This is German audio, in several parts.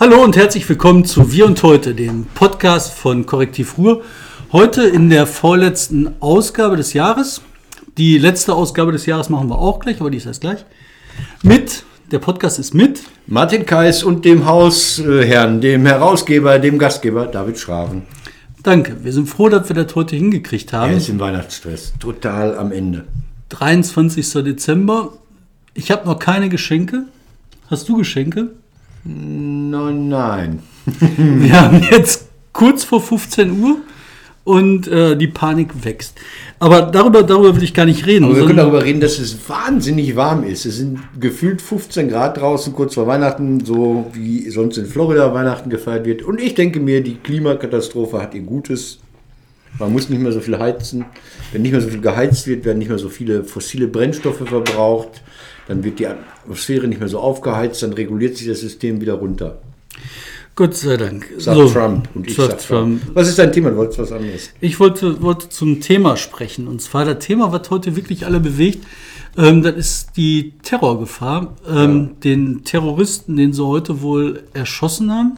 Hallo und herzlich willkommen zu Wir und Heute, dem Podcast von Korrektiv Ruhr. Heute in der vorletzten Ausgabe des Jahres. Die letzte Ausgabe des Jahres machen wir auch gleich, aber die ist erst gleich. Mit, der Podcast ist mit Martin Kais und dem Hausherrn, dem Herausgeber, dem Gastgeber David Schraven. Danke, wir sind froh, dass wir das heute hingekriegt haben. Er ist im Weihnachtsstress, total am Ende. 23. Dezember. Ich habe noch keine Geschenke. Hast du Geschenke? Nein, nein. Wir haben jetzt kurz vor 15 Uhr und äh, die Panik wächst. Aber darüber, darüber will ich gar nicht reden. Aber wir können darüber reden, dass es wahnsinnig warm ist. Es sind gefühlt 15 Grad draußen, kurz vor Weihnachten, so wie sonst in Florida Weihnachten gefeiert wird. Und ich denke mir, die Klimakatastrophe hat ihr Gutes. Man muss nicht mehr so viel heizen. Wenn nicht mehr so viel geheizt wird, werden nicht mehr so viele fossile Brennstoffe verbraucht. Dann wird die Atmosphäre nicht mehr so aufgeheizt, dann reguliert sich das System wieder runter. Gott sei Dank. Sagt So, Trump und ich sag Trump. Was ist dein Thema? Du wolltest was anderes. Ich wollte, wollte zum Thema sprechen. Und zwar das Thema, was heute wirklich alle bewegt, ähm, das ist die Terrorgefahr. Ähm, Den Terroristen, den sie heute wohl erschossen haben.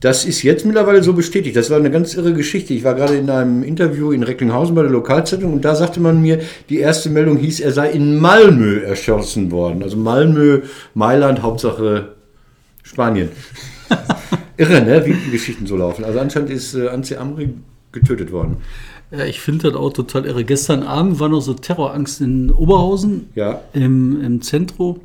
Das ist jetzt mittlerweile so bestätigt. Das war eine ganz irre Geschichte. Ich war gerade in einem Interview in Recklinghausen bei der Lokalzeitung und da sagte man mir, die erste Meldung hieß, er sei in Malmö erschossen worden. Also Malmö, Mailand, Hauptsache Spanien. irre, ne? Wie die Geschichten so laufen. Also anscheinend ist äh, Anze Amri getötet worden. Ja, ich finde das auch total irre. Gestern Abend war noch so Terrorangst in Oberhausen Ja. im, im Zentrum.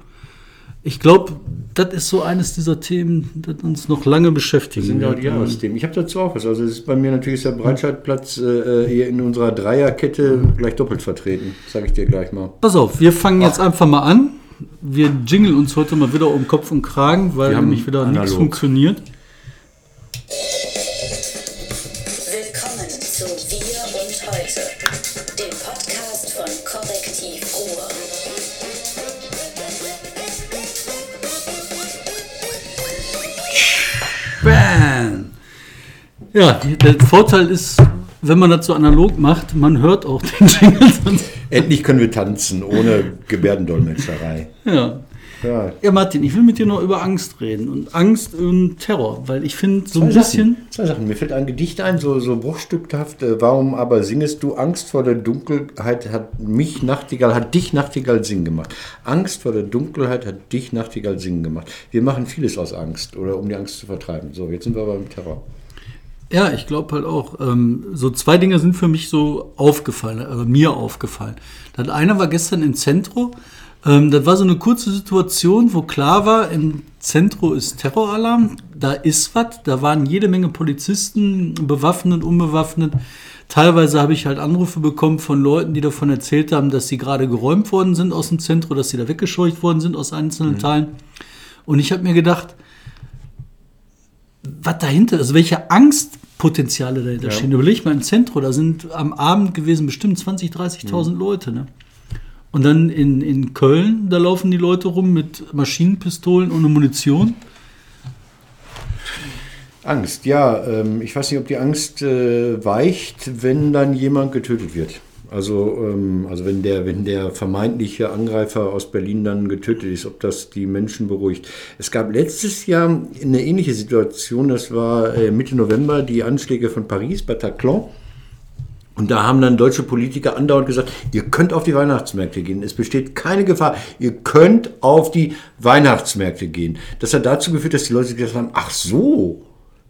Ich glaube, das ist so eines dieser Themen, das uns noch lange beschäftigen Das sind ja wird. die Jahresthemen. Ich habe dazu auch was. Also es ist bei mir natürlich ist der Breitscheidplatz äh, hier in unserer Dreierkette gleich doppelt vertreten. Sage ich dir gleich mal. Pass auf, wir fangen jetzt einfach mal an. Wir jingeln uns heute mal wieder um Kopf und Kragen, weil nämlich wieder nichts funktioniert. Ja, der Vorteil ist, wenn man das so analog macht, man hört auch den Jingle. Endlich können wir tanzen, ohne Gebärdendolmetscherei. Ja. Ja, ja, Martin, ich will mit dir noch über Angst reden. Und Angst und Terror, weil ich finde, so ein Zwei bisschen. Sachen, zwei Sachen. Mir fällt ein Gedicht ein, so, so bruchstückhaft. Äh, Warum aber singest du? Angst vor der Dunkelheit hat mich Nachtigall, hat dich Nachtigall singen gemacht. Angst vor der Dunkelheit hat dich Nachtigall singen gemacht. Wir machen vieles aus Angst oder um die Angst zu vertreiben. So, jetzt sind wir aber im Terror. Ja, ich glaube halt auch. Ähm, so zwei Dinge sind für mich so aufgefallen, äh, mir aufgefallen. Das eine war gestern im Zentro. Ähm, das war so eine kurze Situation, wo klar war, im Zentro ist Terroralarm, da ist was, da waren jede Menge Polizisten, bewaffnet, unbewaffnet. Teilweise habe ich halt Anrufe bekommen von Leuten, die davon erzählt haben, dass sie gerade geräumt worden sind aus dem Zentro, dass sie da weggescheucht worden sind aus einzelnen Teilen. Und ich habe mir gedacht, was dahinter, also welche Angstpotenziale dahinter Ja. stehen. Überleg mal im Zentrum, da sind am Abend gewesen bestimmt 20.000, 30.000 Mhm. Leute. Ne? Und dann in, in Köln, da laufen die Leute rum mit Maschinenpistolen ohne Munition. Angst, ja. Ähm, ich weiß nicht, ob die Angst äh, weicht, wenn dann jemand getötet wird. Also, ähm, also wenn, der, wenn der vermeintliche Angreifer aus Berlin dann getötet ist, ob das die Menschen beruhigt. Es gab letztes Jahr eine ähnliche Situation, das war äh, Mitte November, die Anschläge von Paris, Bataclan. Und da haben dann deutsche Politiker andauernd gesagt, ihr könnt auf die Weihnachtsmärkte gehen. Es besteht keine Gefahr. Ihr könnt auf die Weihnachtsmärkte gehen. Das hat dazu geführt, dass die Leute gesagt haben, ach so,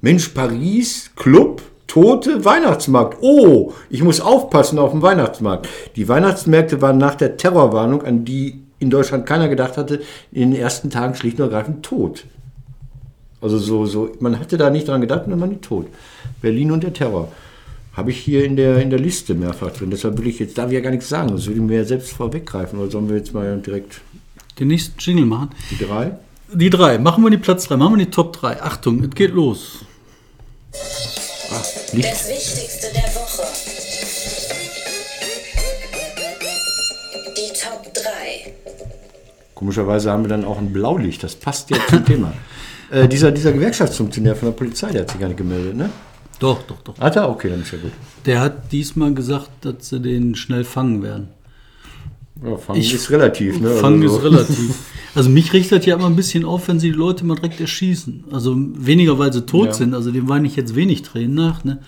Mensch, Paris, Club, Tote, Weihnachtsmarkt. Oh, ich muss aufpassen auf dem Weihnachtsmarkt. Die Weihnachtsmärkte waren nach der Terrorwarnung, an die in Deutschland keiner gedacht hatte, in den ersten Tagen schlicht und ergreifend tot. Also so, so, man hatte da nicht dran gedacht und dann waren die tot. Berlin und der Terror. Habe ich hier in der, in der Liste mehrfach drin. Deshalb will ich jetzt, darf ich ja gar nichts sagen, das würde ich mir ja selbst vorweggreifen. Oder sollen wir jetzt mal direkt Den nächsten Jingle machen. die drei? Die drei, machen wir die Platz drei, machen wir die Top 3. Achtung, es geht los. Ah, Licht. Das Wichtigste der Woche. Die Top 3. Komischerweise haben wir dann auch ein Blaulicht, das passt ja zum Thema. Äh, dieser, dieser Gewerkschaftsfunktionär von der Polizei, der hat sich gar nicht gemeldet, ne? Doch, doch, doch. Hat er? Okay, dann ist ja gut. Der hat diesmal gesagt, dass sie den schnell fangen werden. Ja, fangen Ich- ist relativ. Ne? Fangen Also ist so. relativ. Also mich richtet ja immer ein bisschen auf, wenn sie die Leute mal direkt erschießen. Also weniger, weil sie tot Ja. sind. Also dem weine ich jetzt wenig Tränen nach. Ne?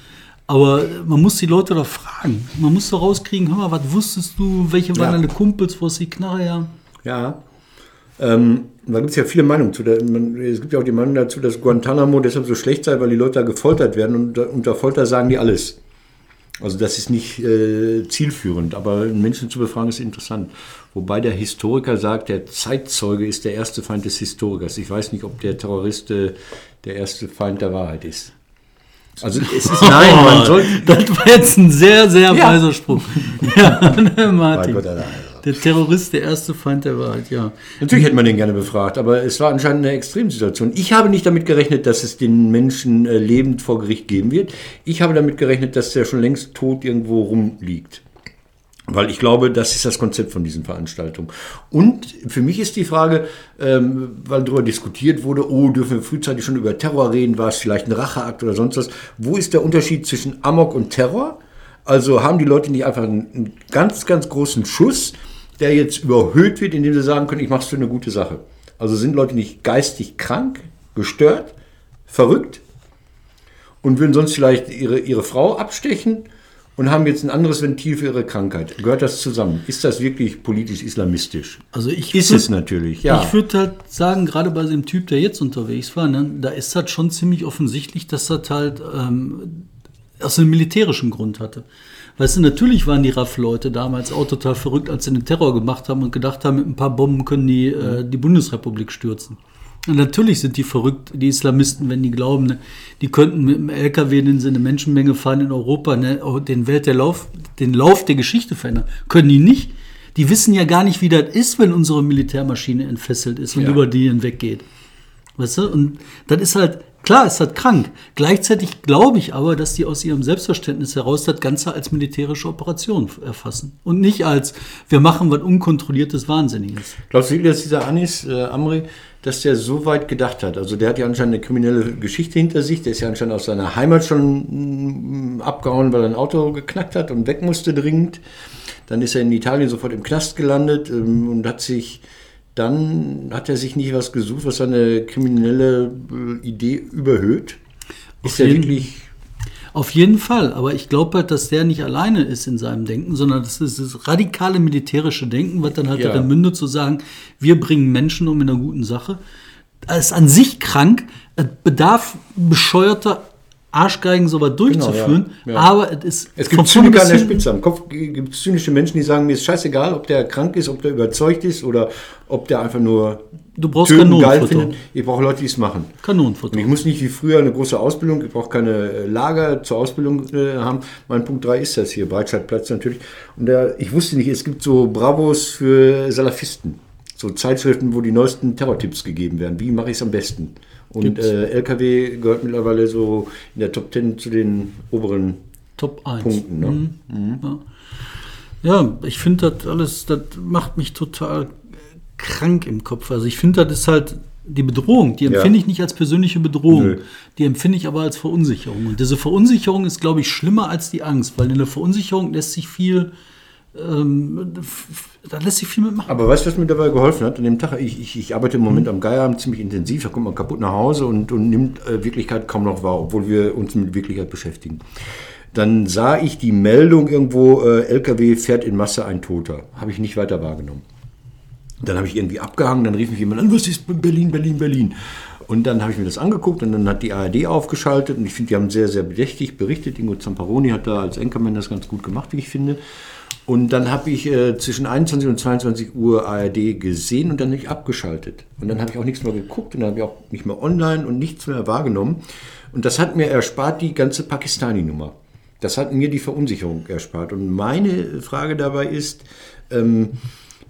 Aber man muss die Leute doch fragen. Man muss doch rauskriegen, hör mal, was wusstest du? Welche waren Ja. deine Kumpels? Wo ist die Knarre her? Ja. Ähm, da gibt es ja viele Meinungen zu. Der, man, es gibt ja auch die Meinung dazu, dass Guantanamo deshalb so schlecht sei, weil die Leute da gefoltert werden und unter Folter sagen die alles. Also das ist nicht äh, zielführend, aber Menschen zu befragen ist interessant. Wobei der Historiker sagt, der Zeitzeuge ist der erste Feind des Historikers. Ich weiß nicht, ob der Terrorist äh, der erste Feind der Wahrheit ist. Also es ist nein, man soll. das war jetzt ein sehr, sehr Ja. weiser Spruch. ja, ne, Martin. Gott, Alter. Der Terrorist, der erste Feind der Wahrheit, ja. Natürlich hätte man den gerne befragt, aber es war anscheinend eine Extremsituation. Ich habe nicht damit gerechnet, dass es den Menschen äh, lebend vor Gericht geben wird. Ich habe damit gerechnet, dass der schon längst tot irgendwo rumliegt. Weil ich glaube, das ist das Konzept von diesen Veranstaltungen. Und für mich ist die Frage, ähm, weil darüber diskutiert wurde, oh, dürfen wir frühzeitig schon über Terror reden, war es vielleicht ein Racheakt oder sonst was. Wo ist der Unterschied zwischen Amok und Terror? Also haben die Leute nicht einfach einen, einen ganz, ganz großen Schuss, der jetzt überhöht wird, indem sie sagen können, ich mache es für eine gute Sache. Also sind Leute nicht geistig krank, gestört, verrückt und würden sonst vielleicht ihre, ihre Frau abstechen und haben jetzt ein anderes Ventil für ihre Krankheit. Gehört das zusammen? Ist das wirklich politisch islamistisch? Also ich Ist würd- es natürlich, ja. Ich würde halt sagen, gerade bei dem Typ, der jetzt unterwegs war, ne, da ist das schon ziemlich offensichtlich, dass das halt ähm, aus einem militärischen Grund hatte. Weißt du, natürlich waren die RAF-Leute damals auch total verrückt, als sie den Terror gemacht haben und gedacht haben, mit ein paar Bomben können die äh, die Bundesrepublik stürzen. Und natürlich sind die verrückt, die Islamisten, wenn die glauben, ne, die könnten mit dem LKW, in eine Menschenmenge fahren in Europa, ne, auch den Welt der Lauf, den Lauf der Geschichte verändern. Können die nicht. Die wissen ja gar nicht, wie das ist, wenn unsere Militärmaschine entfesselt ist und Ja. über die hinweggeht. Weißt du? Und das ist halt, klar, ist halt krank. Gleichzeitig glaube ich aber, dass die aus ihrem Selbstverständnis heraus das Ganze als militärische Operation erfassen. Und nicht als, wir machen was unkontrolliertes Wahnsinniges. Glaubst du dass dieser Anis äh, Amri, dass der so weit gedacht hat? Also der hat ja anscheinend eine kriminelle Geschichte hinter sich. Der ist ja anscheinend aus seiner Heimat schon mm, abgehauen, weil er ein Auto geknackt hat und weg musste dringend. Dann ist er in Italien sofort im Knast gelandet ähm, und hat sich dann hat er sich nicht was gesucht, was seine kriminelle äh, Idee überhöht. Ist er jeden- wirklich Auf jeden Fall, aber ich glaube halt, dass der nicht alleine ist in seinem Denken, sondern das ist das radikale militärische Denken, was dann halt Ja. darin mündet zu sagen, wir bringen Menschen um in einer guten Sache. Das ist an sich krank, bedarf bescheuerter Arschgeigen sowas durchzuführen, ja. Ja. aber es ist Es gibt Zyniker an der Spitze. Am Kopf gibt es zynische Menschen, die sagen, mir ist scheißegal, ob der krank ist, ob der überzeugt ist oder ob der einfach nur Du brauchst Töten geil findet. Ich brauche Leute, die es machen. Und Kanonenfutter. ich muss nicht wie früher eine große Ausbildung, ich brauche keine äh, Lager zur Ausbildung äh, haben. Mein Punkt 3 ist das hier, Breitscheidplatz natürlich. Und der, ich wusste nicht, es gibt so Bravos für Salafisten. So Zeitschriften, wo die neuesten Terrortipps gegeben werden. Wie mache ich es am besten? Und äh, LKW gehört mittlerweile so in der Top 10 zu den oberen Top 1. Punkten. Ne? Ja. Ja, ich finde das alles, das macht mich total krank im Kopf. Also ich finde, das ist halt die Bedrohung, die Ja. empfinde ich nicht als persönliche Bedrohung, Nö. die empfinde ich aber als Verunsicherung. Und diese Verunsicherung ist, glaube ich, schlimmer als die Angst, weil in der Verunsicherung lässt sich viel, ähm, da lässt sich viel mitmachen. Aber weißt du, was mir dabei geholfen hat? An dem Tag, ich, ich, ich arbeite im Moment am Geierabend ziemlich intensiv, da kommt man kaputt nach Hause und, und nimmt äh, Wirklichkeit kaum noch wahr, obwohl wir uns mit Wirklichkeit beschäftigen. Dann sah ich die Meldung irgendwo, äh, LKW fährt in Masse ein Toter. Habe ich nicht weiter wahrgenommen. Dann habe ich irgendwie abgehangen, dann rief mich jemand an, was ist Berlin, Berlin, Berlin? Und dann habe ich mir das angeguckt und dann hat die ARD aufgeschaltet und ich finde, die haben sehr, sehr bedächtig berichtet. Ingo Zamparoni hat da als Anchorman das ganz gut gemacht, wie ich finde. Und dann habe ich äh, zwischen 21 und 22 Uhr ARD gesehen und dann ich abgeschaltet. Und dann habe ich auch nichts mehr geguckt und dann habe ich auch nicht mehr online und nichts mehr wahrgenommen. Und das hat mir erspart die ganze Pakistani-Nummer. Das hat mir die Verunsicherung erspart. Und meine Frage dabei ist, ähm,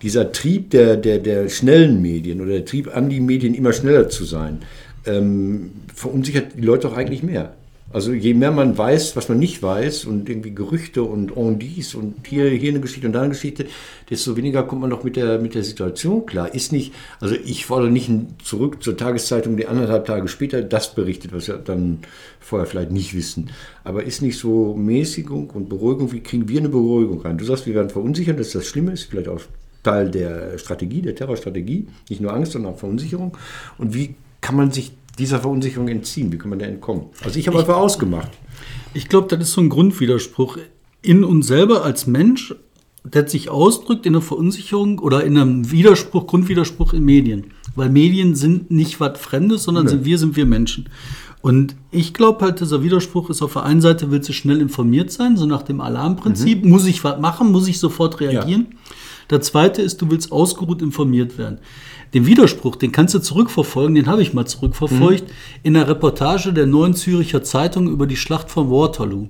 dieser Trieb der, der, der schnellen Medien oder der Trieb an die Medien immer schneller zu sein, ähm, verunsichert die Leute doch eigentlich mehr. Also je mehr man weiß, was man nicht weiß und irgendwie Gerüchte und on dies und hier, hier eine Geschichte und da eine Geschichte, desto weniger kommt man doch mit der, mit der Situation klar. Ist nicht, also ich fordere nicht zurück zur Tageszeitung, die anderthalb Tage später das berichtet, was wir dann vorher vielleicht nicht wissen. Aber ist nicht so Mäßigung und Beruhigung, wie kriegen wir eine Beruhigung rein? Du sagst, wir werden verunsichert, dass das Schlimme ist, vielleicht auch Teil der Strategie, der Terrorstrategie. Nicht nur Angst, sondern auch Verunsicherung. Und wie kann man sich dieser Verunsicherung entziehen? Wie kann man da entkommen? Also ich habe einfach ausgemacht. Ich glaube, das ist so ein Grundwiderspruch in uns selber als Mensch, der sich ausdrückt in einer Verunsicherung oder in einem Widerspruch, Grundwiderspruch in Medien. Weil Medien sind nicht was Fremdes, sondern Nee. sind wir sind wir Menschen. Und ich glaube halt, dieser Widerspruch ist auf der einen Seite, willst du schnell informiert sein, so nach dem Alarmprinzip, muss ich was machen, muss ich sofort reagieren. Der zweite ist, du willst ausgeruht informiert werden. Den Widerspruch, den kannst du zurückverfolgen, den habe ich mal zurückverfolgt, in der Reportage der Neuen Züricher Zeitung über die Schlacht von Waterloo.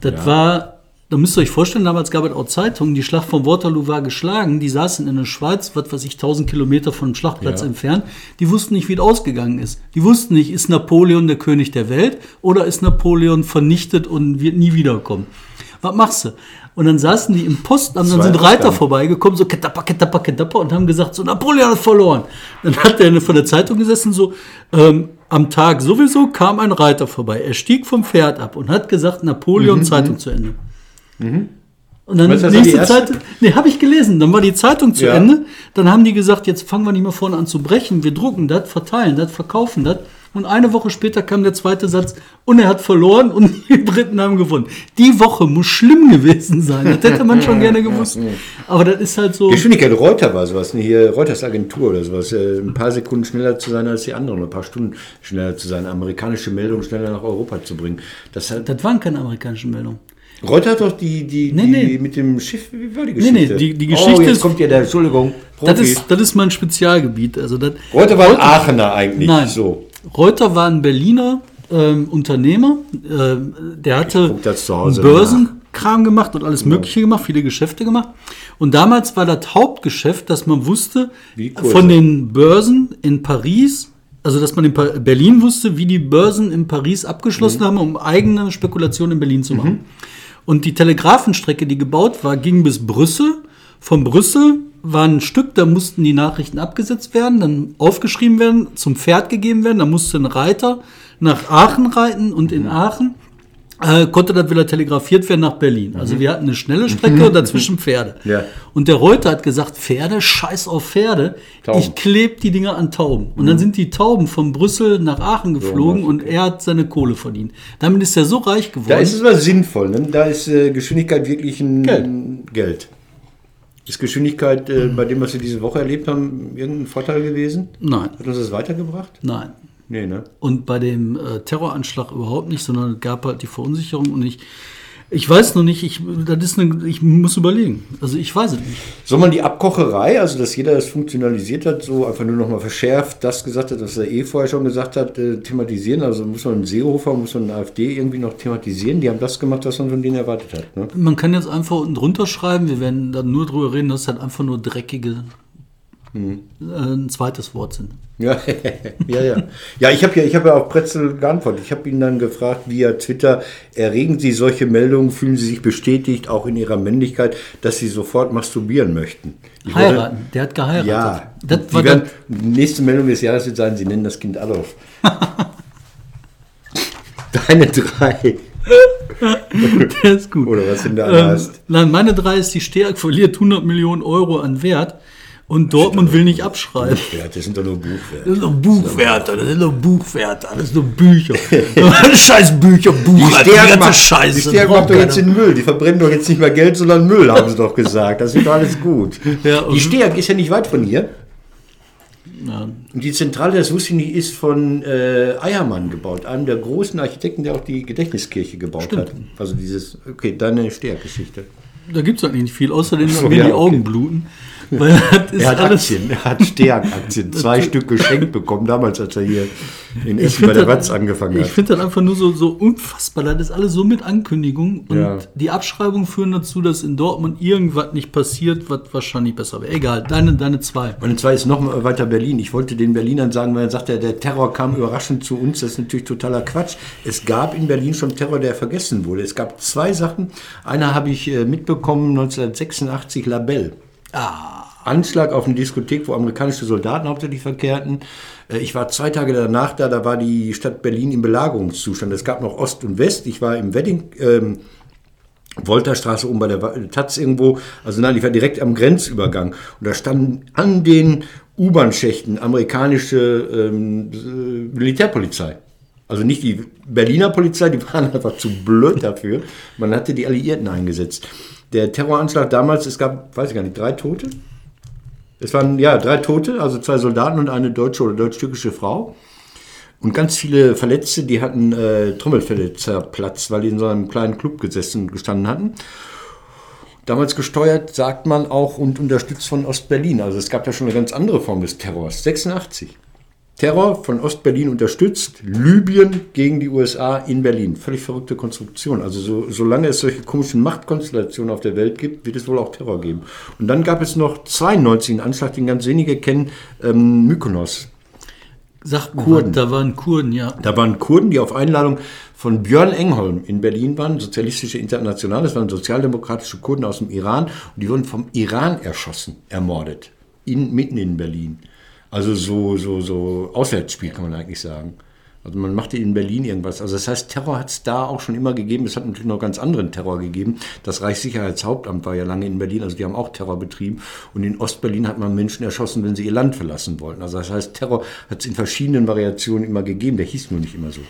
Das war, da müsst ihr euch vorstellen, damals gab es auch Zeitungen, die Schlacht von Waterloo war geschlagen, die saßen in der Schweiz, was weiß ich, 1000 Kilometer vom Schlachtplatz Ja. entfernt, die wussten nicht, wie es ausgegangen ist. Die wussten nicht, ist Napoleon der König der Welt oder ist Napoleon vernichtet und wird nie wiederkommen. Was machst du? Und dann saßen die im Postamt, dann sind Reiter vorbeigekommen, so ketappa, ketappa, ketappa und haben gesagt, so Napoleon hat verloren. Dann hat der von der Zeitung gesessen, so ähm, am Tag sowieso kam ein Reiter vorbei. Er stieg vom Pferd ab und hat gesagt, Napoleon, Zeitung zu Ende. Und dann die nächste erste? Zeit, nee, habe ich gelesen. Dann war die Zeitung zu Ja. Ende. Dann haben die gesagt, jetzt fangen wir nicht mehr vorne an zu brechen. Wir drucken das, verteilen das, verkaufen das. Und eine Woche später kam der zweite Satz und er hat verloren und die Briten haben gewonnen. Die Woche muss schlimm gewesen sein. Das hätte man schon gerne gewusst. Aber das ist halt so. Geschwindigkeit, Reuter war sowas, ne, hier Reuters Agentur oder sowas, äh, ein paar Sekunden schneller zu sein als die anderen, ein paar Stunden schneller zu sein, amerikanische Meldungen schneller nach Europa zu bringen. Das hat, Das waren keine amerikanischen Meldungen. Reuter hat doch die, die, Nee, die nee. mit dem Schiff, wie war die Nee, Geschichte? nee, die- die oh, Geschichte jetzt ist- kommt ja der, Entschuldigung, Das ist, das ist mein Spezialgebiet. Also das, Reuter war ein Aachener eigentlich, Nein. so. Reuter war ein Berliner ähm, Unternehmer. Ähm, der hatte Börsenkram gemacht und alles Mögliche gemacht, viele Geschäfte gemacht. Und damals war das Hauptgeschäft, dass man wusste, von den Börsen in Paris, also dass man in Pa- Berlin wusste, wie die Börsen in Paris abgeschlossen haben, um eigene Spekulationen in Berlin zu machen. Und die Telegrafenstrecke, die gebaut war, ging bis Brüssel. Von Brüssel war ein Stück, da mussten die Nachrichten abgesetzt werden, dann aufgeschrieben werden, zum Pferd gegeben werden. Da musste ein Reiter nach Aachen reiten und in Aachen äh, konnte das wieder telegrafiert werden nach Berlin. Also wir hatten eine schnelle Strecke und dazwischen Pferde. Ja. Und der Reuter hat gesagt, Pferde, scheiß auf Pferde, Tauben. ich kleb die Dinger an Tauben. Und dann sind die Tauben von Brüssel nach Aachen geflogen und er hat seine Kohle verdient. Damit ist er so reich geworden. Da ist es was sinnvoll, ne? da ist äh, Geschwindigkeit wirklich ein Geld. Geld. Ist Geschwindigkeit äh, bei dem, was wir diese Woche erlebt haben, irgendein Vorteil gewesen? Nein, Hat uns das weitergebracht? nein. Nee, ne? Und bei dem äh, Terroranschlag überhaupt nicht, sondern es gab halt die Verunsicherung und ich, ich weiß noch nicht, ich, das ist eine, ich muss überlegen. Also ich weiß es nicht. Soll man die Abkocherei, also dass jeder das funktionalisiert hat, so einfach nur nochmal verschärft, das gesagt hat, was er eh vorher schon gesagt hat, äh, thematisieren? Also muss man einen Seehofer, muss man eine AfD irgendwie noch thematisieren? Die haben das gemacht, was man von denen erwartet hat. Ne? Man kann jetzt einfach unten drunter schreiben, wir werden dann nur drüber reden, dass es halt einfach nur dreckige, äh, ein zweites Wort sind. Ja, ja, ja. Ja, ich habe ja, ich habe ja auf Pretzel geantwortet. Ich habe ihn dann gefragt via Twitter, erregen Sie solche Meldungen, fühlen Sie sich bestätigt, auch in Ihrer Männlichkeit, dass Sie sofort masturbieren möchten? Ich wollte- Heiraten, der hat geheiratet. Ja, das die war werden, nächste Meldung des Jahres wird sein, Sie nennen das Kind Adolf. Deine drei. der ist gut. Oder was denn da ähm, hast. Nein, meine drei ist, die Stärk verliert 100 Millionen Euro an Wert und Dortmund will nicht abschreiben. Das sind doch nur Buchwerte. Das sind doch Buchwerte, das sind doch Buchwerte, das sind doch Bücher. Scheiß Bücher, Buchhalter, die, Stärk ganze macht, Scheiße. die braucht macht doch jetzt den Müll. Die verbrennen doch jetzt nicht mehr Geld, sondern Müll, haben sie doch gesagt. Das ist doch alles gut. Ja, die Stärk ist ja nicht weit von hier. Ja, Und die Zentrale, das wusste ich nicht, ist von äh, Eiermann gebaut, einem der großen Architekten, der auch die Gedächtniskirche gebaut hat. Also dieses, okay, deine Stärkgeschichte. Da gibt es eigentlich nicht viel, außerdem so, mir ja, die okay. Augen bluten. Weil das ist Er hat alles, Aktien, er hat Stärk-Aktien, zwei Stück geschenkt bekommen, damals, als er hier in Essen bei der Watz angefangen Ich hat. finde das einfach nur so, so unfassbar. Das ist alles so mit Ankündigung. Und Ja. die Abschreibungen führen dazu, dass in Dortmund irgendwas nicht passiert, was wahrscheinlich besser wäre. Egal, deine, deine zwei. Und zwar ist noch weiter Berlin. Ich wollte den Berlinern sagen, weil er sagt, der, Terror kam überraschend zu uns. Das ist natürlich totaler Quatsch. Es gab in Berlin schon Terror, der vergessen wurde. Es gab zwei Sachen. Einer habe ich äh, mitbekommen, 1986, Labelle. Anschlag auf eine Diskothek, wo amerikanische Soldaten hauptsächlich verkehrten. Äh, Ich war zwei Tage danach da, da war die Stadt Berlin im Belagerungszustand. Es gab noch Ost und West. Ich war im Wedding, ähm, Wolterstraße oben bei der Wa- Taz irgendwo. Also nein, ich war direkt am Grenzübergang. Und da standen an den U-Bahn-Schächten amerikanische ähm, äh, Militärpolizei. Also nicht die Berliner Polizei, die waren einfach zu blöd dafür. Man hatte die Alliierten eingesetzt. Der Terroranschlag damals, es gab, weiß ich gar nicht, drei Tote? Es waren ja drei Tote, also zwei Soldaten und eine deutsche oder deutsch-türkische Frau. Und ganz viele Verletzte, die hatten äh, Trommelfälle zerplatzt, weil die in so einem kleinen Club gesessen und gestanden hatten. Damals gesteuert, sagt man auch, und unterstützt von Ostberlin. Also es gab ja schon eine ganz andere Form des Terrors. 86. Terror von Ostberlin unterstützt, Libyen gegen die USA in Berlin. Völlig verrückte Konstruktion. Also so, solange es solche komischen Machtkonstellationen auf der Welt gibt, wird es wohl auch Terror geben. Und dann gab es noch 92 einen Anschlag, den ganz wenige kennen, ähm, Mykonos. Sagt Kurden. da waren Kurden, ja. Da waren Kurden, die auf Einladung von Björn Engholm in Berlin waren, Sozialistische Internationale, das waren sozialdemokratische Kurden aus dem Iran und die wurden vom Iran erschossen, ermordet, in, mitten in Berlin. Also so, so, so Auswärtsspiel kann man eigentlich sagen. Also man machte in Berlin irgendwas. Also das heißt, Terror hat es da auch schon immer gegeben. Es hat natürlich noch ganz anderen Terror gegeben. Das Reichssicherheitshauptamt war ja lange in Berlin, also die haben auch Terror betrieben. Und in Ostberlin hat man Menschen erschossen, wenn sie ihr Land verlassen wollten. Also das heißt, Terror hat es in verschiedenen Variationen immer gegeben. Der hieß nur nicht immer so.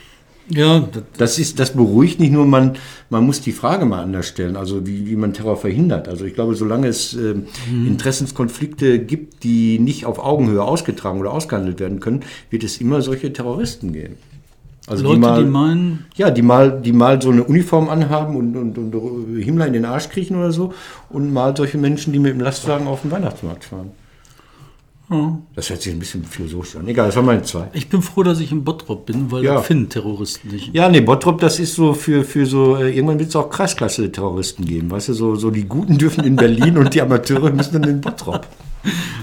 Ja, das, Das, ist, das beruhigt nicht nur, man, man muss die Frage mal anders stellen, also wie, wie man Terror verhindert. Also ich glaube, solange es äh, Interessenskonflikte gibt, die nicht auf Augenhöhe ausgetragen oder ausgehandelt werden können, wird es immer solche Terroristen geben. Also Leute, die meinen, ja, die mal, die mal so eine Uniform anhaben und, und, und Himmler in den Arsch kriechen oder so und mal solche Menschen, die mit dem Lastwagen auf den Weihnachtsmarkt fahren. Das hört sich ein bisschen philosophisch an. Egal, das waren meine zwei. ich bin froh, dass ich in Bottrop bin, weil Ja. da finden Terroristen nicht. Ja, nee, Bottrop, das ist so für, für so, äh, irgendwann wird es auch Kreisklasse-Terroristen geben. Weißt du, so, so die Guten dürfen in Berlin und die Amateure müssen dann in Bottrop.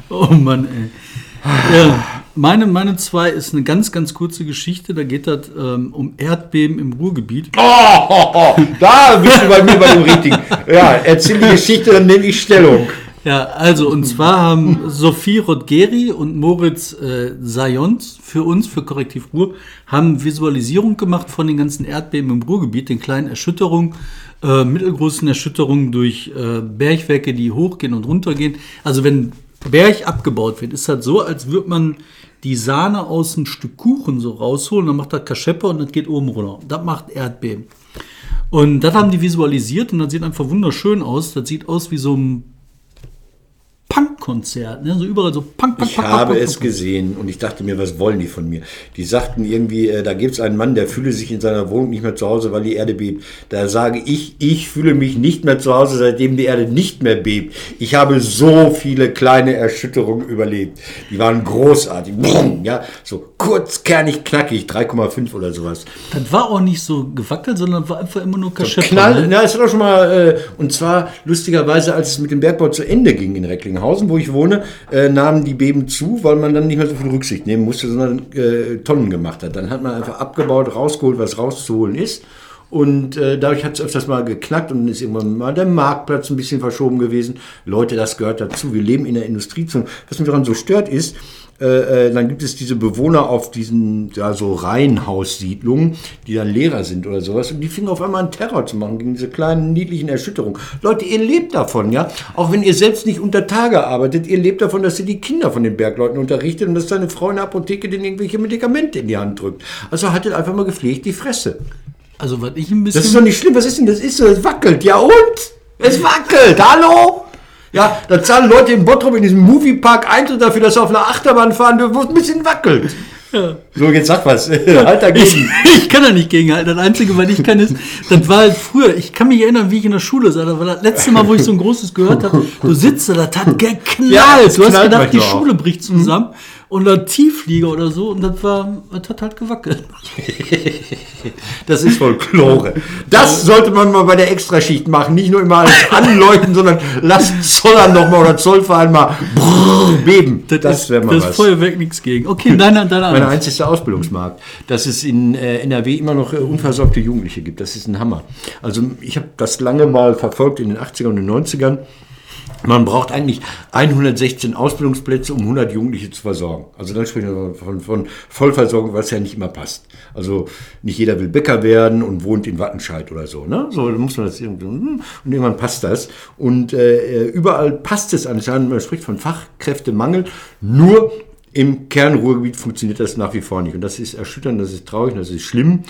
Oh Mann, ey. Ja, meine, meine zwei ist eine ganz, ganz kurze Geschichte. Da geht das ähm, um Erdbeben im Ruhrgebiet. Oh, da bist du bei mir bei dem Richtigen. Ja, erzähl die Geschichte, dann nehme ich Stellung. Ja, also und zwar haben Sophie Rodgeri und Moritz äh, Sayons für uns, für Korrektiv Ruhr, haben Visualisierung gemacht von den ganzen Erdbeben im Ruhrgebiet, den kleinen Erschütterungen, äh, mittelgroßen Erschütterungen durch äh, Bergwerke, die hochgehen und runtergehen. Also wenn Berg abgebaut wird, ist das so, als würde man die Sahne aus einem Stück Kuchen so rausholen, dann macht das Kascheppe und das geht oben runter. Das macht Erdbeben. Und das haben die visualisiert und das sieht einfach wunderschön aus. Das sieht aus wie so ein Punkkonzert, ne? so überall so Punk, Punk, Ich Punk, habe Punk, es Punk. gesehen und ich dachte mir, was wollen die von mir? Die sagten irgendwie, äh, da gibt es einen Mann, der fühle sich in seiner Wohnung nicht mehr zu Hause, weil die Erde bebt. Da sage ich, ich fühle mich nicht mehr zu Hause, seitdem die Erde nicht mehr bebt. Ich habe so viele kleine Erschütterungen überlebt. Die waren großartig. Brumm, Ja, so kurz, kernig, knackig, 3,5 oder sowas. Das war auch nicht so gewackelt, sondern war einfach immer nur Kascheppe. Knall, ne? ja, es hat auch schon mal, äh, und zwar lustigerweise, als es mit dem Bergbau zu Ende ging in Recklinghausen, wo ich wohne, äh, nahmen die Beben zu, weil man dann nicht mehr so viel Rücksicht nehmen musste, sondern äh, Tonnen gemacht hat. Dann hat man einfach abgebaut, rausgeholt, was rauszuholen ist. Und äh, dadurch hat es öfters mal geknackt und ist irgendwann mal der Marktplatz ein bisschen verschoben gewesen. Leute, das gehört dazu. Wir leben in der Industriezone. Was mich daran so stört ist, äh, äh, dann gibt es diese Bewohner auf diesen ja, so Reihenhaussiedlungen, die dann Lehrer sind oder sowas. Und die fingen auf einmal einen Terror zu machen gegen diese kleinen, niedlichen Erschütterungen. Leute, ihr lebt davon, ja. Auch wenn ihr selbst nicht unter Tage arbeitet, ihr lebt davon, dass ihr die Kinder von den Bergleuten unterrichtet und dass deine Frau in der Apotheke denen irgendwelche Medikamente in die Hand drückt. Also haltet einfach mal gepflegt die Fresse. Also was ich ein bisschen... Das ist doch nicht schlimm. Was ist denn das? Ist so, es wackelt. Ja und? Es wackelt. Hallo? Ja, da zahlen Leute in Bottrop in diesem Moviepark Eintritt dafür, dass sie auf einer Achterbahn fahren dürfen, wo es ein bisschen wackelt. So, jetzt sag was. halt dagegen. Ich, ich kann da nicht gegenhalten. Das Einzige, was ich kann, ist, das war halt früher, ich kann mich erinnern, wie ich in der Schule saß. Das war das letzte Mal, wo ich so ein großes gehört habe. Du sitzt da, das hat geknallt. Ja, das du hast gedacht, die auch. Schule bricht zusammen. Und ein Tiefflieger oder so. Und das war, das hat halt gewackelt. Das ist Folklore. Das sollte man mal bei der Extraschicht machen. Nicht nur immer alles anläuten, sondern lasst Zollern noch mal oder Zollverein mal brrr, beben. Das, ist, wäre mal das was. Feuerwerk nichts gegen. Okay, deine, deine Meine Eins. eins ist der Ausbildungsmarkt. Dass es in äh, NRW immer noch äh, unversorgte Jugendliche gibt, das ist ein Hammer. Also ich habe das lange mal verfolgt in den 80ern und den 90ern. Man braucht eigentlich 116 Ausbildungsplätze, um 100 Jugendliche zu versorgen. Also dann sprechen wir von, von Vollversorgung, was ja nicht immer passt. Also nicht jeder will Bäcker werden und wohnt in Wattenscheid oder so. Ne? So muss man das irgendwie, hm, und irgendwann passt das. Und äh, überall passt es anscheinend, man spricht von Fachkräftemangel, nur im Kernruhrgebiet funktioniert das nach wie vor nicht. Und das ist erschütternd, das ist traurig, das ist schlimm.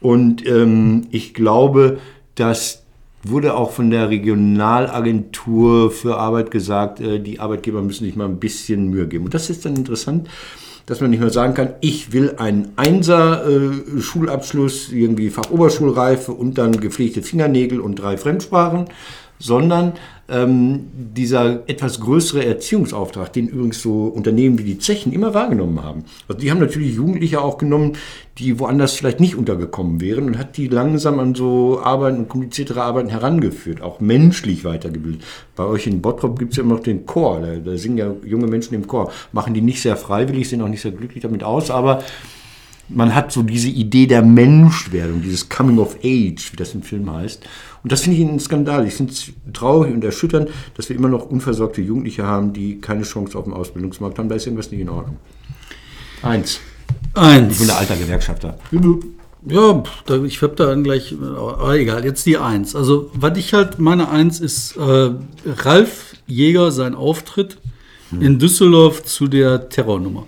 Und ähm, ich glaube, dass wurde auch von der Regionalagentur für Arbeit gesagt, äh, die Arbeitgeber müssen sich mal ein bisschen Mühe geben. Und das ist dann interessant, dass man nicht mehr sagen kann, ich will einen Einser-Schulabschluss, irgendwie Fachoberschulreife und dann gepflegte Fingernägel und drei Fremdsprachen, sondern ähm, dieser etwas größere Erziehungsauftrag, den übrigens so Unternehmen wie die Zechen immer wahrgenommen haben. Also die haben natürlich Jugendliche auch genommen, die woanders vielleicht nicht untergekommen wären und hat die langsam an so Arbeiten und kompliziertere Arbeiten herangeführt, auch menschlich weitergebildet. Bei euch in Bottrop gibt es ja immer noch den Chor, da, da singen ja junge Menschen im Chor. Machen die nicht sehr freiwillig, sind auch nicht sehr glücklich damit aus, aber man hat so diese Idee der Menschwerdung, dieses Coming of Age, wie das im Film heißt. Und das finde ich ein Skandal. Ich finde es traurig und erschütternd, dass wir immer noch unversorgte Jugendliche haben, die keine Chance auf dem Ausbildungsmarkt haben. Da ist irgendwas nicht in Ordnung. Eins. Eins. Ich bin der alter Gewerkschafter. Ja, ich habe da dann gleich, aber egal, jetzt die Eins. Also, was ich halt, meine Eins ist äh, Ralf Jäger, sein Auftritt in Düsseldorf zu der Terrornummer.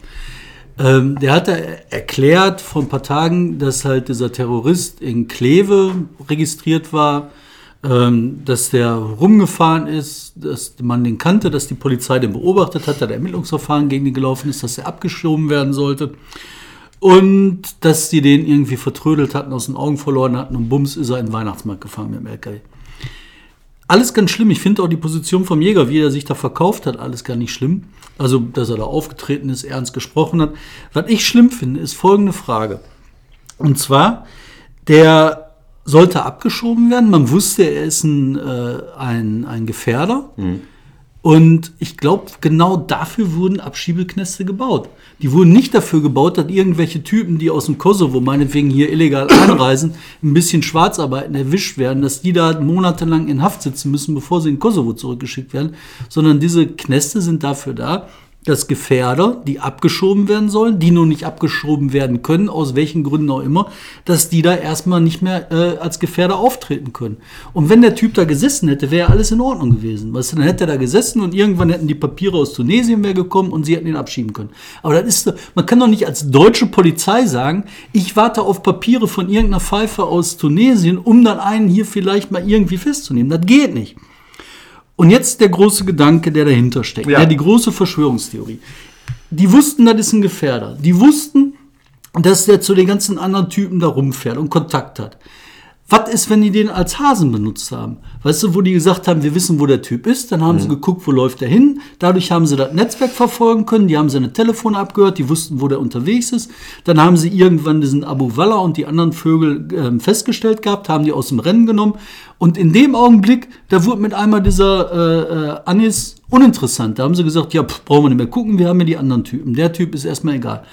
Ähm, der hat da erklärt vor ein paar Tagen, dass halt dieser Terrorist in Kleve registriert war, dass der rumgefahren ist, dass man den kannte, dass die Polizei den beobachtet hat, da der Ermittlungsverfahren gegen ihn gelaufen ist, dass er abgeschoben werden sollte. Und dass sie den irgendwie vertrödelt hatten, aus den Augen verloren hatten und bums ist er in den Weihnachtsmarkt gefahren mit dem LKW. Alles ganz schlimm. Ich finde auch die Position vom Jäger, wie er sich da verkauft hat, alles gar nicht schlimm. Also, dass er da aufgetreten ist, ernst gesprochen hat. Was ich schlimm finde, ist folgende Frage. Und zwar, der sollte abgeschoben werden. Man wusste, er ist ein, äh, ein, ein Gefährder. Und ich glaube, genau dafür wurden Abschiebeknäste gebaut. Die wurden nicht dafür gebaut, dass irgendwelche Typen, die aus dem Kosovo meinetwegen hier illegal einreisen, ein bisschen Schwarzarbeiten erwischt werden, dass die da monatelang in Haft sitzen müssen, bevor sie in Kosovo zurückgeschickt werden. Sondern diese Knäste sind dafür da, dass Gefährder, die abgeschoben werden sollen, die nur nicht abgeschoben werden können, aus welchen Gründen auch immer, dass die da erstmal nicht mehr äh, als Gefährder auftreten können. Und wenn der Typ da gesessen hätte, wäre alles in Ordnung gewesen. Weißt du, dann hätte er da gesessen und irgendwann hätten die Papiere aus Tunesien mehr gekommen und sie hätten ihn abschieben können. Aber das ist, man kann doch nicht als deutsche Polizei sagen, ich warte auf Papiere von irgendeiner Pfeife aus Tunesien, um dann einen hier vielleicht mal irgendwie festzunehmen. Das geht nicht. Und jetzt der große Gedanke, der dahinter steckt. Ja. Ja. die große Verschwörungstheorie. Die wussten, das ist ein Gefährder. Die wussten, dass der zu den ganzen anderen Typen da rumfährt und Kontakt hat. Was ist, wenn die den als Hasen benutzt haben? Weißt du, wo die gesagt haben, wir wissen, wo der Typ ist, dann haben sie geguckt, wo läuft er hin. Dadurch haben sie das Netzwerk verfolgen können, die haben seine Telefone abgehört, die wussten, wo der unterwegs ist. Dann haben sie irgendwann diesen Abu Walla und die anderen Vögel ähm, festgestellt gehabt, haben die aus dem Rennen genommen. Und in dem Augenblick, da wurde mit einmal dieser äh, äh, Anis uninteressant. Da haben sie gesagt, ja, pff, brauchen wir nicht mehr gucken, wir haben ja die anderen Typen. Der Typ ist erstmal egal.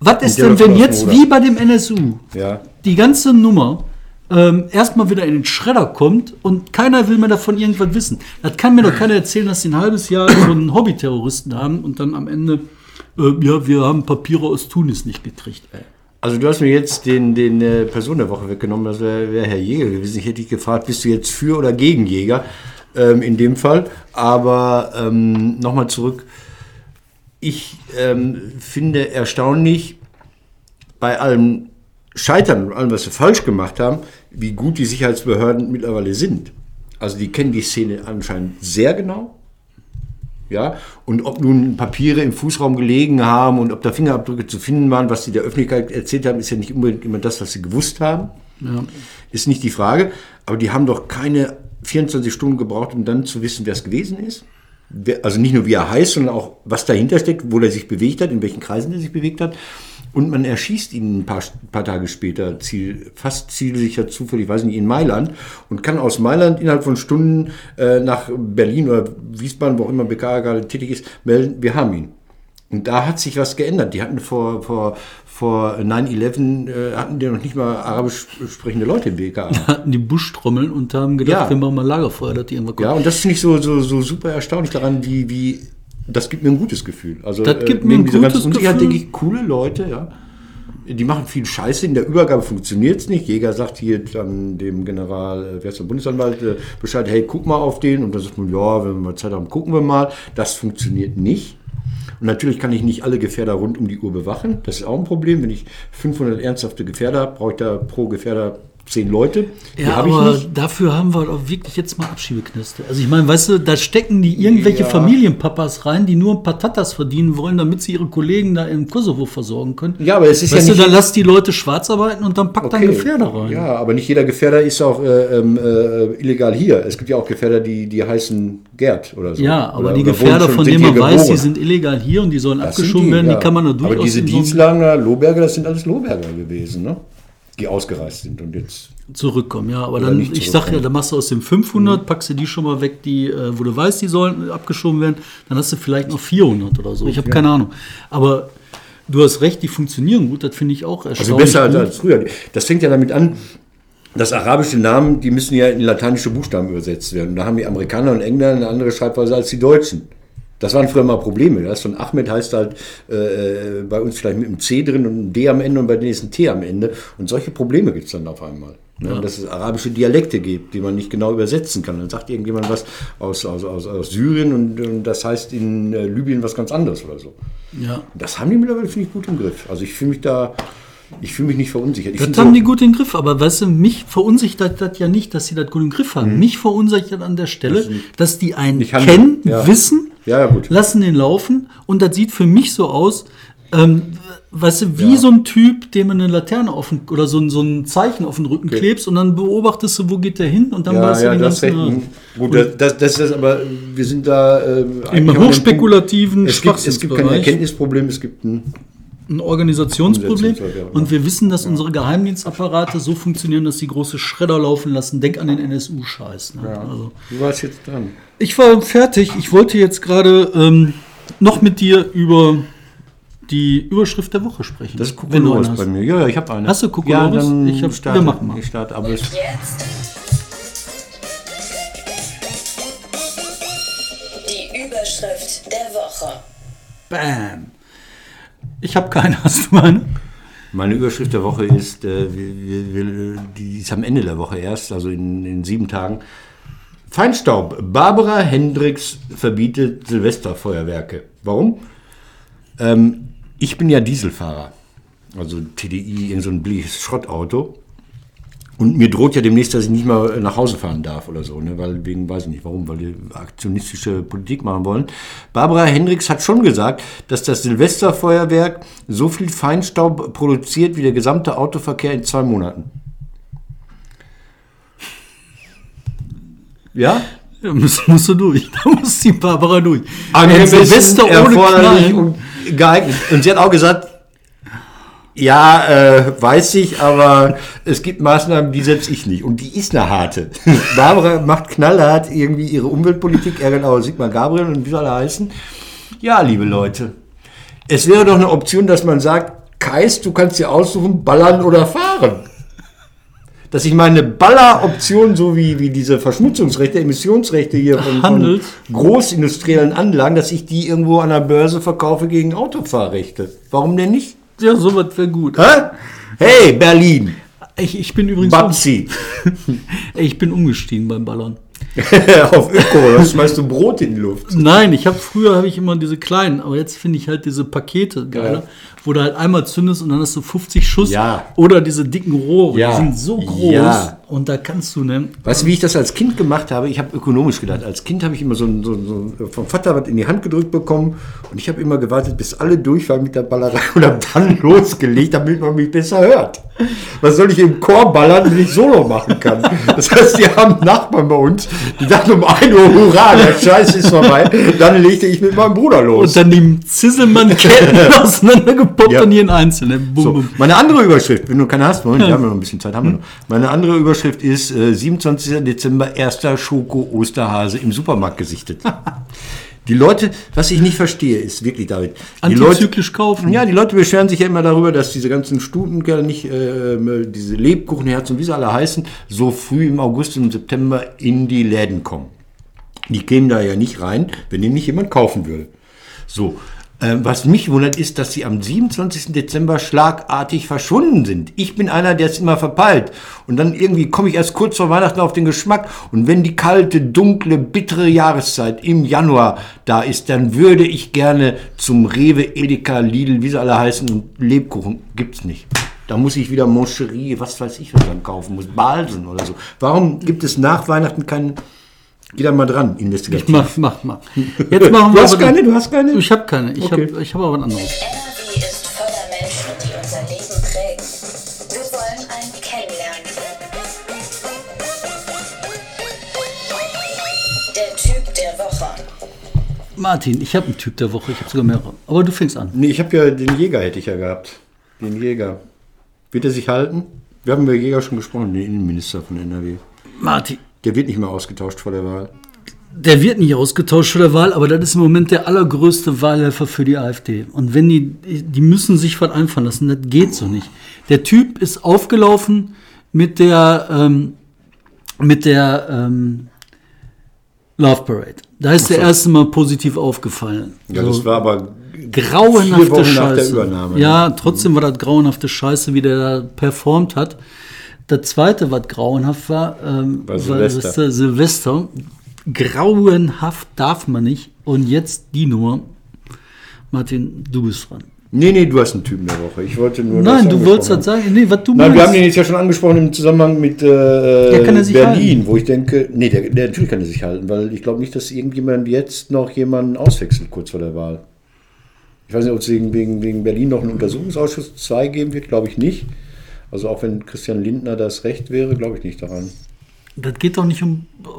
Was ist denn, wenn jetzt, wie bei dem NSU, Ja. Die ganze Nummer ähm, erstmal wieder in den Schredder kommt und keiner will mehr davon irgendwas wissen. Das kann mir doch keiner erzählen, dass sie ein halbes Jahr so einen Hobbyterroristen haben und dann am Ende, äh, ja, wir haben Papiere aus Tunis nicht gekriegt. Ey. Also du hast mir jetzt den, den äh, Person der Woche weggenommen, das wäre wär Herr Jäger gewesen. Ich hätte dich gefragt, bist du jetzt für oder gegen Jäger ähm, in dem Fall. Aber ähm, nochmal zurück. Ich ähm, finde erstaunlich, bei allem Scheitern und allem, was sie falsch gemacht haben, wie gut die Sicherheitsbehörden mittlerweile sind. Also die kennen die Szene anscheinend sehr genau. Ja, und ob nun Papiere im Fußraum gelegen haben und ob da Fingerabdrücke zu finden waren, was sie der Öffentlichkeit erzählt haben, ist ja nicht unbedingt immer das, was sie gewusst haben. Ja. Ist nicht die Frage. Aber die haben doch keine 24 Stunden gebraucht, um dann zu wissen, wer es gewesen ist. Also nicht nur wie er heißt, sondern auch, was dahinter steckt, wo er sich bewegt hat, in welchen Kreisen er sich bewegt hat. Und man erschießt ihn ein paar, paar Tage später, ziel, fast zielsicher zufällig, weiß nicht, in Mailand und kann aus Mailand innerhalb von Stunden äh, nach Berlin oder Wiesbaden, wo auch immer BKA gerade tätig ist, melden, wir haben ihn. Und da hat sich was geändert. Die hatten vor, vor, vor 9-11 äh, hatten die noch nicht mal arabisch sprechende Leute im BKA. Hatten die Buschtrommeln und haben gedacht, Ja. wir machen mal Lagerfeuer, dass die irgendwann kommen. Ja, und das finde ich so, so, so super erstaunlich daran, wie, wie das gibt mir ein gutes Gefühl. Also Das gibt mir neben ein gutes ganzen Unsicherheit denke ich, coole Leute, ja. Die machen viel Scheiße, in der Übergabe funktioniert es nicht. Jäger sagt hier dann dem General, äh, wer ist der Bundesanwalt, äh, Bescheid, hey, guck mal auf den. Und dann sagt man, ja, wenn wir mal Zeit haben, gucken wir mal. Das funktioniert nicht. Und natürlich kann ich nicht alle Gefährder rund um die Uhr bewachen. Das ist auch ein Problem. Wenn ich 500 ernsthafte Gefährder habe, brauche ich da pro Gefährder 10 Leute. Ja, ich aber dafür haben wir doch wirklich jetzt mal Abschiebekniste. Also ich meine, weißt du, da stecken die irgendwelche Ja. Familienpapas rein, die nur ein paar Tatas verdienen wollen, damit sie ihre Kollegen da im Kosovo versorgen können. Ja, aber es ist weißt ja du, nicht- dann lass die Leute schwarz arbeiten und dann pack dann Gefährder rein. Ja, aber nicht jeder Gefährder ist auch äh, ähm, äh, illegal hier. Es gibt ja auch Gefährder, die, die heißen Gerd oder so. Ja, aber oder, die Gefährder, von denen man weiß, die sind illegal hier und die sollen Das abgeschoben die, werden, ja. die kann man nur durchaus Aber diese Dienstlager, Lohberger, das sind alles Lohberger gewesen, ne? Die ausgereist sind und jetzt. zurückkommen. Ja, aber dann, ich sag ja, dann machst du aus dem 500, packst du die schon mal weg, die, äh, wo du weißt, die sollen abgeschoben werden, dann hast du vielleicht noch 400 oder so. Ich habe keine Ahnung. Aber du hast recht, die funktionieren gut, das finde ich auch Also erstaunlich. besser als, als früher. Das fängt ja damit an, dass arabische Namen, die müssen ja in lateinische Buchstaben übersetzt werden. Und da haben die Amerikaner und Engländer eine andere Schreibweise als die Deutschen. Das waren früher mal Probleme. Das von Ahmed heißt halt äh, bei uns vielleicht mit einem C drin und einem D am Ende und bei denen ist ein T am Ende. Und solche Probleme gibt es dann auf einmal. Ne? Dass es arabische Dialekte gibt, die man nicht genau übersetzen kann. Dann sagt irgendjemand was aus, aus, aus, aus Syrien und, und das heißt in äh, Libyen was ganz anderes oder so. Ja. Das haben die mittlerweile, finde ich, gut im Griff. Also ich fühle mich da, ich fühle mich nicht verunsichert. Ich Das haben so- die gut im Griff, aber weißt du, mich verunsichert das ja nicht, dass sie das gut im Griff haben. Mich verunsichert an der Stelle, dass die einen Mhm. Kennen, Ja. wissen, Ja, ja, lassen den laufen und das sieht für mich so aus, ähm, weißt du, wie so ein Typ, dem man eine Laterne auf den, oder so ein, so ein Zeichen auf den Rücken klebst und dann beobachtest du, wo geht der hin und dann ja, weißt du ja, den das ganzen. Gut, das, das, das ist aber, wir sind da äh, Im hochspekulativen Punkt, es gibt, es gibt kein. Erkenntnisproblem, es gibt ein ein Organisationsproblem. Ja. Und wir wissen, dass unsere Geheimdienstapparate so funktionieren, dass sie große Schredder laufen lassen. Denk an den NSU-Scheiß. Ne? Also, Du warst jetzt dran. ich war fertig. Ich wollte jetzt gerade ähm, noch mit dir über die Überschrift der Woche sprechen. Das ist wenn du Kokolores bei hast. mir. Ja, ja, ich habe eine. Hast du Kokolores? Ja, dann Ich hab- starte, wir machen mal. Ich starte, aber Jetzt die Überschrift der Woche. Bam. Ich habe keine. Hast du eine? meine Überschrift der Woche ist, äh, wir, wir, die ist am Ende der Woche erst, also in, in sieben Tagen. Feinstaub. Barbara Hendricks verbietet Silvesterfeuerwerke. Warum? Ähm, ich bin ja Dieselfahrer. Also TDI in so ein billiges Schrottauto. Und mir droht ja demnächst, dass ich nicht mal nach Hause fahren darf oder so, ne? weil wegen, weiß ich nicht warum, weil die aktionistische Politik machen wollen. Barbara Hendricks hat schon gesagt, dass das Silvesterfeuerwerk so viel Feinstaub produziert wie der gesamte Autoverkehr in zwei Monaten. Ja? Ja, musst, musst du durch. Da muss die Barbara durch. Angemessen, Silvester ohne erforderlich Knallen. und geeignet. Und sie hat auch gesagt, ja, äh, weiß ich, aber es gibt Maßnahmen, die setze ich nicht. Und die ist eine harte. Barbara macht knallhart irgendwie ihre Umweltpolitik, ärgert auch Sigmar Gabriel und wie soll er heißen. Ja, liebe Leute, es wäre doch eine Option, dass man sagt, Kais, du kannst dir aussuchen, ballern oder fahren. Dass ich meine Balleroption, so wie, wie diese Verschmutzungsrechte, Emissionsrechte hier von, von großindustriellen Anlagen, dass ich die irgendwo an der Börse verkaufe gegen Autofahrrechte. Warum denn nicht? Ja, sowas wäre gut. Hä? Hey, Berlin, Ich, ich bin übrigens um, Babsi, Ey, ich bin umgestiegen beim Ballern. auf Öko, da schmeißt du Brot in die Luft. Nein, ich habe früher habe ich immer diese kleinen, aber jetzt finde ich halt diese Pakete geiler, Ja. wo du halt einmal zündest und dann hast du 50 Schuss Ja. oder diese dicken Rohre, Ja. die sind so groß Ja. Und da kannst du ne Weißt du, wie ich das als Kind gemacht habe? Ich habe ökonomisch gedacht. Als Kind habe ich immer so, ein- so, so vom Vater was in die Hand gedrückt bekommen und ich habe immer gewartet, bis alle durch waren mit der Ballerei und habe dann losgelegt, damit man mich besser hört. Was soll ich im Chor ballern, wenn ich Solo machen kann? Das heißt, die haben Nachbarn bei uns, die dachten um 1 Uhr, hurra, der Scheiß ist vorbei. Dann legte ich mit meinem Bruder los. und dann die Zisselmann-Ketten auseinandergepoppt Ja. und jeden einzelnen. Bum, So, meine andere Überschrift, wenn du keine hast, Moment, wir haben ja noch ein bisschen Zeit, haben wir noch. Meine andere Überschrift ist äh, 27. Dezember, erster Schoko-Osterhase im Supermarkt gesichtet. Die Leute, was ich nicht verstehe, ist wirklich, David. Die Antizyklisch Leute, kaufen. Ja, die Leute beschweren sich ja immer darüber, dass diese ganzen Stutenkerle nicht, äh, diese Lebkuchenherzen wie sie alle heißen, so früh im August und im September in die Läden kommen. Die kämen da ja nicht rein, wenn die nicht jemand kaufen würde. So. Ähm, was mich wundert, ist, dass sie am 27. Dezember schlagartig verschwunden sind. Ich bin einer, der es immer verpeilt. Und dann irgendwie komme ich erst kurz vor Weihnachten auf den Geschmack. Und wenn die kalte, dunkle, bittere Jahreszeit im Januar da ist, dann würde ich gerne zum Rewe, Edeka, Lidl, wie sie alle heißen, und Lebkuchen gibt's nicht. Da muss ich wieder Moncherie, was weiß ich, was dann kaufen muss, Balsen oder so. Warum gibt es nach Weihnachten keinen... Geh da mal dran, investigativ. Mach, mach, mach. Jetzt machen Du wir hast aber- keine, du hast keine? Ich habe keine. Ich Okay. habe ich hab aber ein anderes. NRW ist voller Menschen, die unser Leben prägen. Wir wollen ein Kennenlernen. Der Typ der Woche. Martin, ich habe einen Typ der Woche. Ich habe sogar mehrere. Aber du fängst an. Nee, ich habe ja den Jäger hätte ich ja gehabt. Den Jäger. Wird er sich halten? Wir haben über Jäger schon gesprochen, den Innenminister von NRW. Martin, Der wird nicht mehr ausgetauscht vor der Wahl. der wird nicht ausgetauscht vor der Wahl, aber das ist im Moment der allergrößte Wahlhelfer für die AfD. Und wenn die, die müssen sich was einfallen lassen, das geht so nicht. Der Typ ist aufgelaufen mit der, ähm, mit der ähm, Love Parade. Da ist der erste Mal positiv aufgefallen. Ja, So. das war aber grauenhafte Scheiße. Übernahme. ne? Ja, trotzdem war das grauenhafte Scheiße, wie der da performt hat. Das zweite, was grauenhaft war, ähm, War Silvester. Silvester. Silvester. Grauenhaft darf man nicht. Und jetzt die Nummer. Martin, du bist dran. Nee, nee, du hast einen Typen der Woche. Ich wollte nur. Nein, du wolltest das sagen. Nee, was du. Nein, wir haben meinst. den jetzt ja schon angesprochen im Zusammenhang mit äh, Ja, kann er sich Berlin, halten? wo ich denke, nee, der, der, natürlich kann er sich halten, weil ich glaube nicht, dass irgendjemand jetzt noch jemanden auswechselt kurz vor der Wahl. Ich weiß nicht, ob es wegen, wegen, wegen Berlin noch einen Untersuchungsausschuss 2 geben wird, glaube ich nicht. Also auch wenn Christian Lindner das Recht wäre, glaube ich nicht daran. Das geht doch nicht um Es geht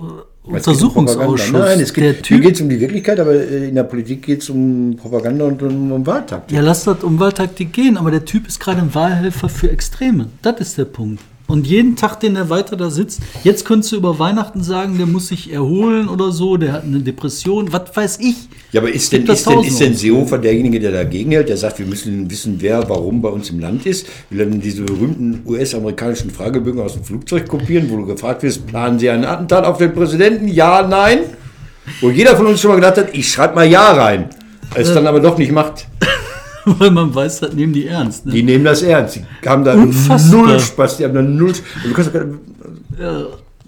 um Untersuchungsausschuss. Propaganda. Nein, es geht, hier geht es um die Wirklichkeit, aber äh, in der Politik geht es um Propaganda und um, um Wahltaktik. Ja, lass das um Wahltaktik gehen, aber der Typ ist gerade ein Wahlhelfer für Extreme. Das ist der Punkt. Und jeden Tag, den er weiter da sitzt, jetzt könntest du über Weihnachten sagen, der muss sich erholen oder so, der hat eine Depression, was weiß ich. Ja, aber ist denn, ist denn, ist denn Seehofer derjenige, der dagegen hält, der sagt, wir müssen wissen, wer warum bei uns im Land ist? Will er denn diese berühmten US-amerikanischen Fragebögen aus dem Flugzeug kopieren, wo du gefragt wirst, planen Sie einen Attentat auf den Präsidenten? Ja, nein? Wo jeder von uns schon mal gedacht hat, ich schreibe mal Ja rein. Es dann aber doch nicht macht. Weil man weiß, das nehmen die ernst. Ne? Die nehmen das ernst. Die haben da Unfassbar. null Spaß. Die haben da null. Du kannst, doch-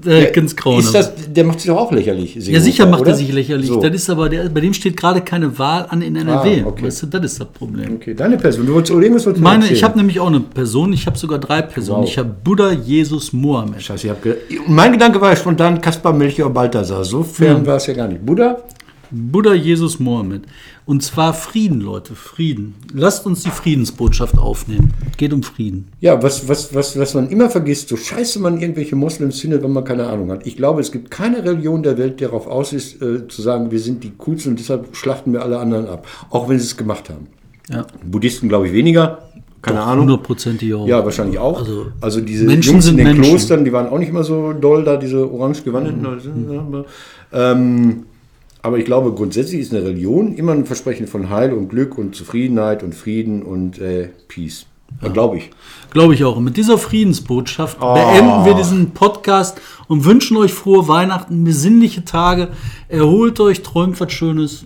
äh, ganz grauenhaft. ist das, der macht sich doch auch lächerlich. Ja, sicher macht oder? er sich lächerlich. So. Das ist aber der, bei dem steht gerade keine Wahl an in NRW. Ah, okay. Weißt du, das ist das Problem. Okay, deine Person. Du wolltest irgendwas wolltest du Meine, erzählen. ich habe nämlich auch eine Person, ich habe sogar drei Personen. Wow. Ich habe Buddha, Jesus, Mohammed. Scheiße, ich hab ge mein Gedanke war ja spontan Kaspar Melchior Balthasar. So fern war es ja gar nicht. Buddha? Buddha, Jesus, Mohammed. Und zwar Frieden, Leute, Frieden. Lasst uns die Friedensbotschaft aufnehmen. Geht um Frieden. Ja, was, was, was, was man immer vergisst, so scheiße man irgendwelche Moslems findet, wenn man keine Ahnung hat. Ich glaube, es gibt keine Religion der Welt, die darauf aus ist, äh, zu sagen, wir sind die coolsten und deshalb schlachten wir alle anderen ab. Auch wenn sie es gemacht haben. Ja. Buddhisten glaube ich weniger. Keine Ahnung. Hundertprozentig auch. Ja, wahrscheinlich auch. Also, Also, diese Menschen Jungs in den Menschen. Klostern, die waren auch nicht immer so doll da, diese orange gewandeten. Mhm. Ähm, aber ich glaube, grundsätzlich ist eine Religion immer ein Versprechen von Heil und Glück und Zufriedenheit und Frieden und äh, Peace. Ja. Glaube ich. Glaube ich auch. Und mit dieser Friedensbotschaft Oh. beenden wir diesen Podcast und wünschen euch frohe Weihnachten, besinnliche Tage. Erholt euch, träumt was Schönes.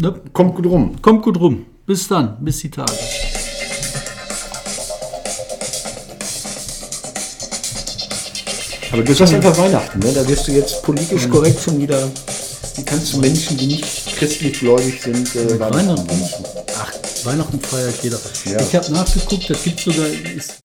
Ne? Kommt gut rum. Kommt gut rum. Bis dann. Bis die Tage. Aber du sagst einfach Weihnachten, ne? Da wirst du jetzt politisch korrekt schon wieder. Wie kannst du Menschen, die nicht christlich gläubig sind, äh, Weihnachten. Ach, Weihnachten feiert jeder. Ja. Ich habe nachgeguckt, das gibt sogar. Ist